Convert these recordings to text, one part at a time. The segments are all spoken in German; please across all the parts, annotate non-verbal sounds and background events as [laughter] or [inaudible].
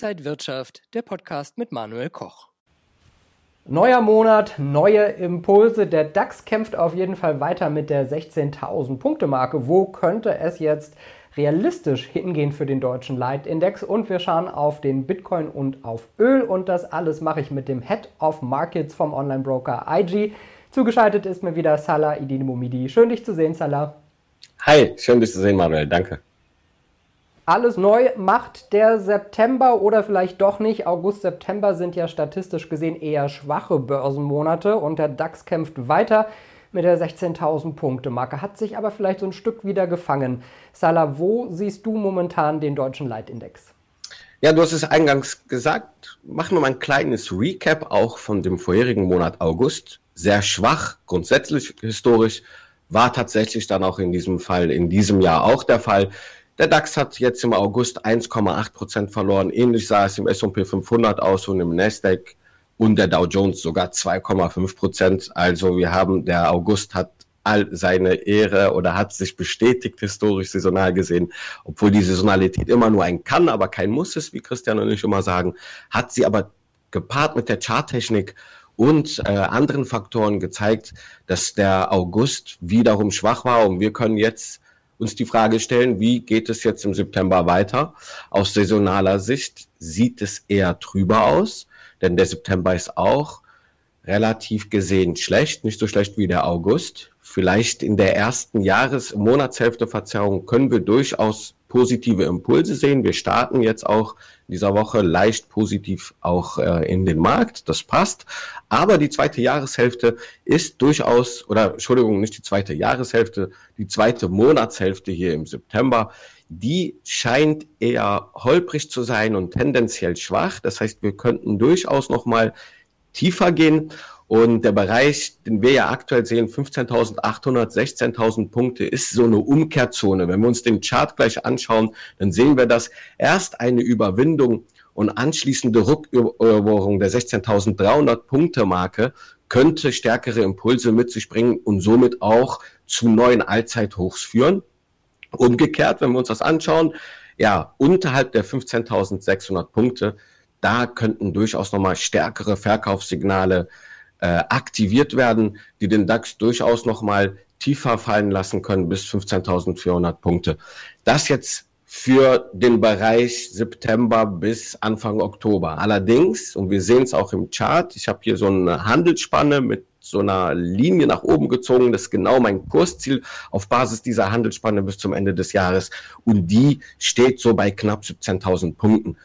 Inside Wirtschaft, der Podcast mit Manuel Koch. Neuer Monat, neue Impulse. Der DAX kämpft auf jeden Fall weiter mit der 16.000 Punkte Marke. Wo könnte es jetzt realistisch hingehen für den deutschen Leitindex? Und wir schauen auf den Bitcoin und auf Öl. Und das alles mache ich mit dem Head of Markets vom Online-Broker IG. Zugeschaltet ist mir wieder Salah Idinimomidi. Schön, dich zu sehen, Salah. Hi, schön, dich zu sehen, Manuel. Danke. Alles neu macht der September oder vielleicht doch nicht. August, September sind ja statistisch gesehen eher schwache Börsenmonate und der DAX kämpft weiter mit der 16.000 Punkte Marke, hat sich aber vielleicht so ein Stück wieder gefangen. Salah, wo siehst du momentan den deutschen Leitindex? Ja, du hast es eingangs gesagt. Machen wir mal ein kleines Recap auch von dem vorherigen Monat August. Sehr schwach, grundsätzlich historisch, war tatsächlich dann auch in diesem Fall, in diesem Jahr auch der Fall. Der DAX hat jetzt im August 1,8 Prozent verloren. Ähnlich sah es im S&P 500 aus und im Nasdaq und der Dow Jones sogar 2,5 Prozent. Also wir haben, der August hat all seine Ehre oder hat sich bestätigt historisch saisonal gesehen, obwohl die Saisonalität immer nur ein kann, aber kein muss ist, wie Christian und ich immer sagen, hat sie aber gepaart mit der Charttechnik und äh, anderen Faktoren gezeigt, dass der August wiederum schwach war und wir können jetzt uns die Frage stellen, wie geht es jetzt im September weiter? Aus saisonaler Sicht sieht es eher trüber aus, denn der September ist auch relativ gesehen schlecht, nicht so schlecht wie der August. Vielleicht in der ersten Jahres-, Monatshälfte Verzerrung können wir durchaus positive Impulse sehen. Wir starten jetzt auch dieser Woche leicht positiv auch äh, in den Markt. Das passt. Aber die zweite Jahreshälfte ist durchaus, oder Entschuldigung, nicht die zweite Jahreshälfte, die zweite Monatshälfte hier im September, die scheint eher holprig zu sein und tendenziell schwach. Das heißt, wir könnten durchaus nochmal tiefer gehen. Und der Bereich, den wir ja aktuell sehen, 15.800, 16.000 Punkte, ist so eine Umkehrzone. Wenn wir uns den Chart gleich anschauen, dann sehen wir, dass erst eine Überwindung und anschließende Rückeroberung der 16.300 Punkte Marke könnte stärkere Impulse mit sich bringen und somit auch zu neuen Allzeithochs führen. Umgekehrt, wenn wir uns das anschauen, ja, unterhalb der 15.600 Punkte, da könnten durchaus nochmal stärkere Verkaufssignale äh, aktiviert werden, die den DAX durchaus nochmal tiefer fallen lassen können bis 15.400 Punkte. Das jetzt für den Bereich September bis Anfang Oktober. Allerdings, und wir sehen es auch im Chart, ich habe hier so eine Handelsspanne mit so einer Linie nach oben gezogen. Das ist genau mein Kursziel auf Basis dieser Handelsspanne bis zum Ende des Jahres. Und die steht so bei knapp 17.000 Punkten.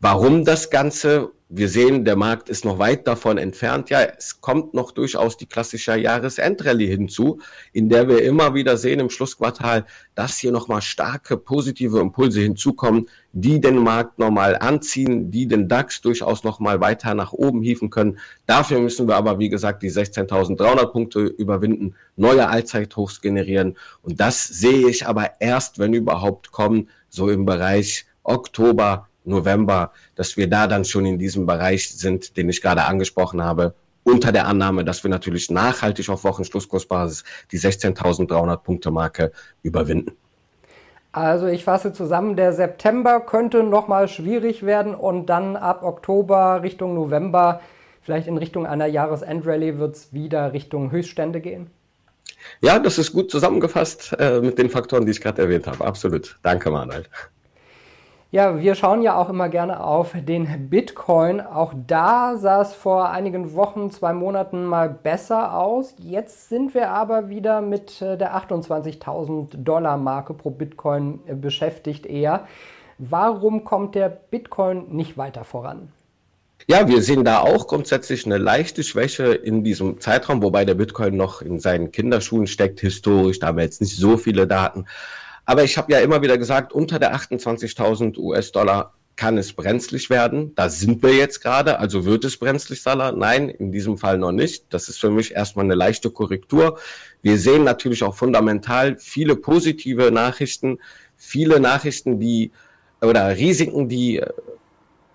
Warum das Ganze? Wir sehen, der Markt ist noch weit davon entfernt. Ja, es kommt noch durchaus die klassische Jahresendrallye hinzu, in der wir immer wieder sehen im Schlussquartal, dass hier nochmal starke positive Impulse hinzukommen, die den Markt nochmal anziehen, die den DAX durchaus nochmal weiter nach oben hieven können. Dafür müssen wir aber, wie gesagt, die 16.300 Punkte überwinden, neue Allzeithochs generieren. Und das sehe ich aber erst, wenn überhaupt kommen, so im Bereich Oktober, November, dass wir da dann schon in diesem Bereich sind, den ich gerade angesprochen habe, unter der Annahme, dass wir natürlich nachhaltig auf Wochenschlusskursbasis die 16.300 Punkte Marke überwinden. Also ich fasse zusammen, der September könnte nochmal schwierig werden und dann ab Oktober Richtung November, vielleicht in Richtung einer Jahresendrallye, wird es wieder Richtung Höchststände gehen. Ja, das ist gut zusammengefasst äh, mit den Faktoren, die ich gerade erwähnt habe. Absolut. Danke, Manuel. Ja, wir schauen ja auch immer gerne auf den Bitcoin. Auch da sah es vor einigen Wochen, zwei Monaten mal besser aus. Jetzt sind wir aber wieder mit äh, der 28.000 Dollar Marke pro Bitcoin äh, beschäftigt eher. Warum kommt der Bitcoin nicht weiter voran? Ja, wir sehen da auch grundsätzlich eine leichte Schwäche in diesem Zeitraum, wobei der Bitcoin noch in seinen Kinderschuhen steckt, historisch. Da haben wir jetzt nicht so viele Daten. Aber ich habe ja immer wieder gesagt, unter der 28.000 US-Dollar kann es brenzlig werden. Da sind wir jetzt gerade. Also wird es brenzlig, Salah? Nein, in diesem Fall noch nicht. Das ist für mich erstmal eine leichte Korrektur. Wir sehen natürlich auch fundamental viele positive Nachrichten, viele Nachrichten, die oder Risiken, die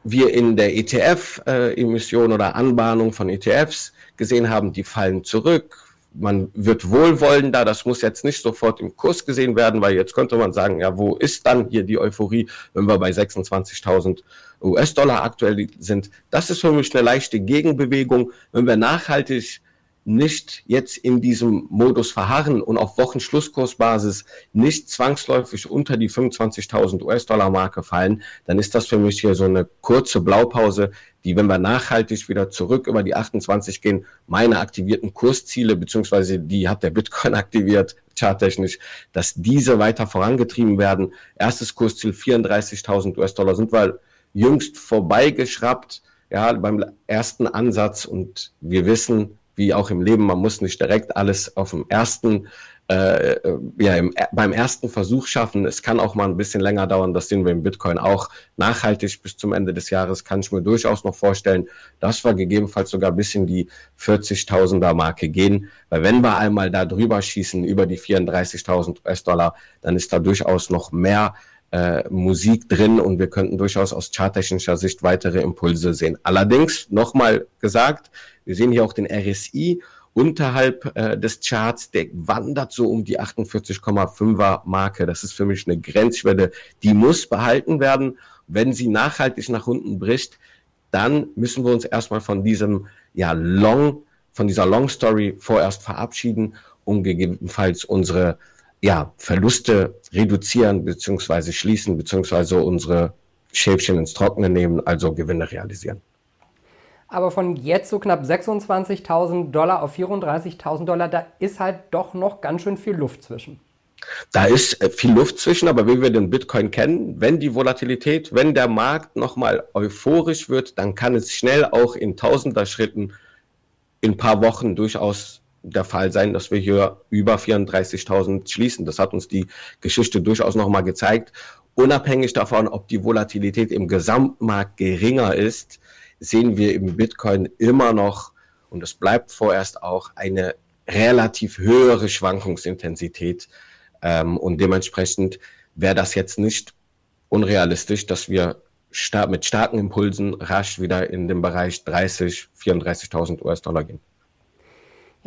wir in der ETF-Emission äh, oder Anbahnung von ETFs gesehen haben, die fallen zurück man wird wohlwollender, das muss jetzt nicht sofort im Kurs gesehen werden, weil jetzt könnte man sagen, ja, wo ist dann hier die Euphorie, wenn wir bei 26.000 US-Dollar aktuell sind? Das ist für mich eine leichte Gegenbewegung. Wenn wir nachhaltig nicht jetzt in diesem Modus verharren und auf Wochenschlusskursbasis nicht zwangsläufig unter die 25.000 US-Dollar Marke fallen, dann ist das für mich hier so eine kurze Blaupause, die, wenn wir nachhaltig wieder zurück über die 28 gehen, meine aktivierten Kursziele, beziehungsweise die hat der Bitcoin [laughs] aktiviert, charttechnisch, dass diese weiter vorangetrieben werden. Erstes Kursziel 34.000 US-Dollar sind wir jüngst vorbeigeschraubt, ja, beim ersten Ansatz und wir wissen, wie auch im Leben, man muss nicht direkt alles auf dem ersten, äh, ja, im, beim ersten Versuch schaffen. Es kann auch mal ein bisschen länger dauern. Das sehen wir im Bitcoin auch. Nachhaltig bis zum Ende des Jahres kann ich mir durchaus noch vorstellen, dass wir gegebenenfalls sogar bis in die 40.000er Marke gehen. Weil wenn wir einmal da drüber schießen, über die 34.000 US-Dollar, dann ist da durchaus noch mehr äh, Musik drin und wir könnten durchaus aus charttechnischer Sicht weitere Impulse sehen. Allerdings, nochmal gesagt, wir sehen hier auch den RSI unterhalb äh, des Charts, der wandert so um die 48,5er Marke. Das ist für mich eine Grenzschwelle, die muss behalten werden. Wenn sie nachhaltig nach unten bricht, dann müssen wir uns erstmal von diesem ja Long, von dieser Long Story vorerst verabschieden, um gegebenenfalls unsere ja, Verluste reduzieren beziehungsweise schließen beziehungsweise unsere Schäfchen ins Trockene nehmen, also Gewinne realisieren. Aber von jetzt so knapp 26.000 Dollar auf 34.000 Dollar, da ist halt doch noch ganz schön viel Luft zwischen. Da ist äh, viel Luft zwischen, aber wie wir den Bitcoin kennen, wenn die Volatilität, wenn der Markt nochmal euphorisch wird, dann kann es schnell auch in tausender Schritten in ein paar Wochen durchaus der Fall sein, dass wir hier über 34.000 schließen. Das hat uns die Geschichte durchaus nochmal gezeigt. Unabhängig davon, ob die Volatilität im Gesamtmarkt geringer ist, sehen wir im Bitcoin immer noch, und es bleibt vorerst auch, eine relativ höhere Schwankungsintensität. Ähm, und dementsprechend wäre das jetzt nicht unrealistisch, dass wir star mit starken Impulsen rasch wieder in den Bereich 30, 34.000 US-Dollar gehen.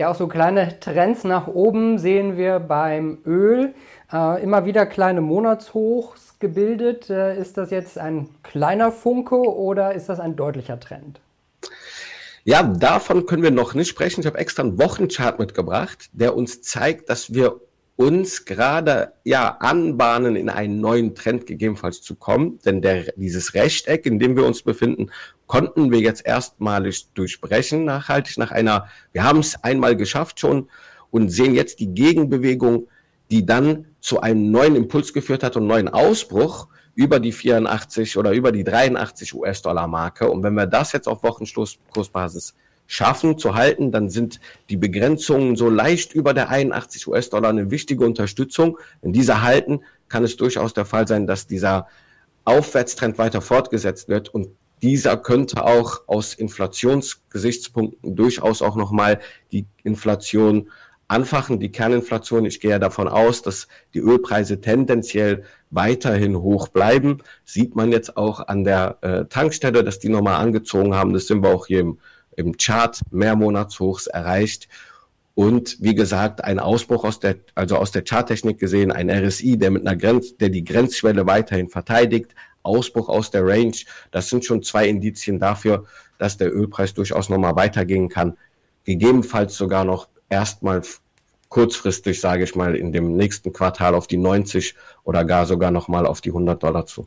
Ja, auch so kleine Trends nach oben sehen wir beim Öl. Äh, immer wieder kleine Monatshochs gebildet. Äh, ist das jetzt ein kleiner Funke oder ist das ein deutlicher Trend? Ja, davon können wir noch nicht sprechen. Ich habe extra einen Wochenchart mitgebracht, der uns zeigt, dass wir uns gerade ja anbahnen, in einen neuen Trend gegebenenfalls zu kommen. Denn der, dieses Rechteck, in dem wir uns befinden, konnten wir jetzt erstmalig durchbrechen, nachhaltig nach einer, wir haben es einmal geschafft schon und sehen jetzt die Gegenbewegung, die dann zu einem neuen Impuls geführt hat und neuen Ausbruch über die 84 oder über die 83 US-Dollar Marke. Und wenn wir das jetzt auf Wochenschlusskursbasis schaffen zu halten, dann sind die Begrenzungen so leicht über der 81 US-Dollar eine wichtige Unterstützung. Wenn diese halten, kann es durchaus der Fall sein, dass dieser Aufwärtstrend weiter fortgesetzt wird und dieser könnte auch aus Inflationsgesichtspunkten durchaus auch nochmal die Inflation anfachen, die Kerninflation. Ich gehe davon aus, dass die Ölpreise tendenziell weiterhin hoch bleiben. Sieht man jetzt auch an der äh, Tankstelle, dass die nochmal angezogen haben. Das sind wir auch hier im im Chart Mehrmonatshochs erreicht. Und wie gesagt, ein Ausbruch aus der, also aus der Charttechnik gesehen, ein RSI, der mit einer Grenz, der die Grenzschwelle weiterhin verteidigt, Ausbruch aus der Range. Das sind schon zwei Indizien dafür, dass der Ölpreis durchaus nochmal weitergehen kann. Gegebenenfalls sogar noch erstmal kurzfristig, sage ich mal, in dem nächsten Quartal auf die 90 oder gar sogar nochmal auf die 100 Dollar zu.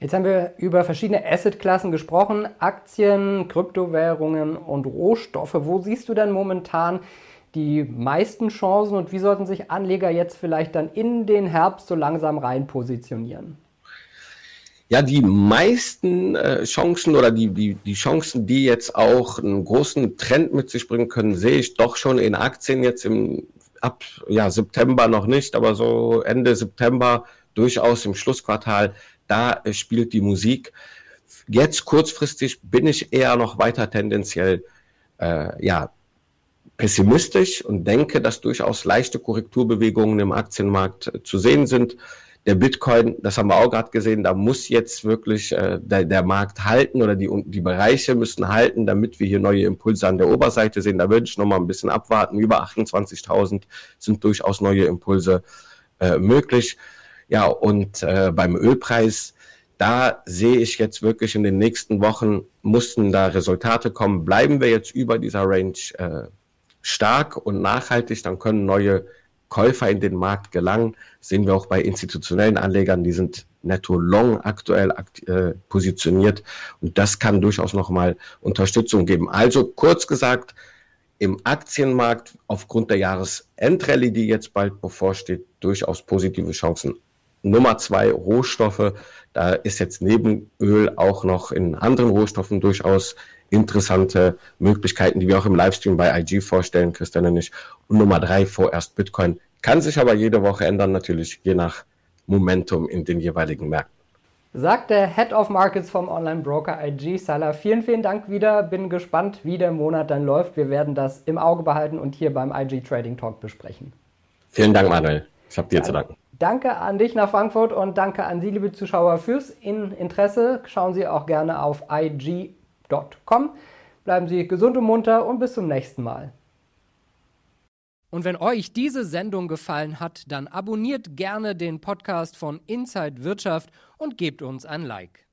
Jetzt haben wir über verschiedene Assetklassen gesprochen, Aktien, Kryptowährungen und Rohstoffe. Wo siehst du denn momentan die meisten Chancen und wie sollten sich Anleger jetzt vielleicht dann in den Herbst so langsam rein positionieren? Ja, die meisten äh, Chancen oder die, die, die Chancen, die jetzt auch einen großen Trend mit sich bringen können, sehe ich doch schon in Aktien jetzt im ab ja, September noch nicht, aber so Ende September durchaus im Schlussquartal da spielt die Musik. Jetzt kurzfristig bin ich eher noch weiter tendenziell äh, ja, pessimistisch und denke, dass durchaus leichte Korrekturbewegungen im Aktienmarkt äh, zu sehen sind. der Bitcoin, das haben wir auch gerade gesehen, da muss jetzt wirklich äh, der, der Markt halten oder die, die Bereiche müssen halten, damit wir hier neue Impulse an der Oberseite sehen. Da würde ich noch mal ein bisschen abwarten. Über 28.000 sind durchaus neue Impulse äh, möglich. Ja, und äh, beim Ölpreis, da sehe ich jetzt wirklich in den nächsten Wochen, mussten da Resultate kommen. Bleiben wir jetzt über dieser Range äh, stark und nachhaltig, dann können neue Käufer in den Markt gelangen. Sehen wir auch bei institutionellen Anlegern, die sind netto long aktuell äh, positioniert und das kann durchaus nochmal Unterstützung geben. Also kurz gesagt, im Aktienmarkt aufgrund der Jahresendrallye, die jetzt bald bevorsteht, durchaus positive Chancen. Nummer zwei, Rohstoffe. Da ist jetzt neben Öl auch noch in anderen Rohstoffen durchaus interessante Möglichkeiten, die wir auch im Livestream bei IG vorstellen, Christian und ich. Und Nummer drei, vorerst Bitcoin. Kann sich aber jede Woche ändern, natürlich je nach Momentum in den jeweiligen Märkten. Sagt der Head of Markets vom Online-Broker IG Salah. Vielen, vielen Dank wieder. Bin gespannt, wie der Monat dann läuft. Wir werden das im Auge behalten und hier beim IG Trading Talk besprechen. Vielen Dank, Manuel. Ich habe dir zu danken. Danke an dich nach Frankfurt und danke an Sie, liebe Zuschauer, fürs Interesse. Schauen Sie auch gerne auf ig.com. Bleiben Sie gesund und munter und bis zum nächsten Mal. Und wenn euch diese Sendung gefallen hat, dann abonniert gerne den Podcast von Inside Wirtschaft und gebt uns ein Like.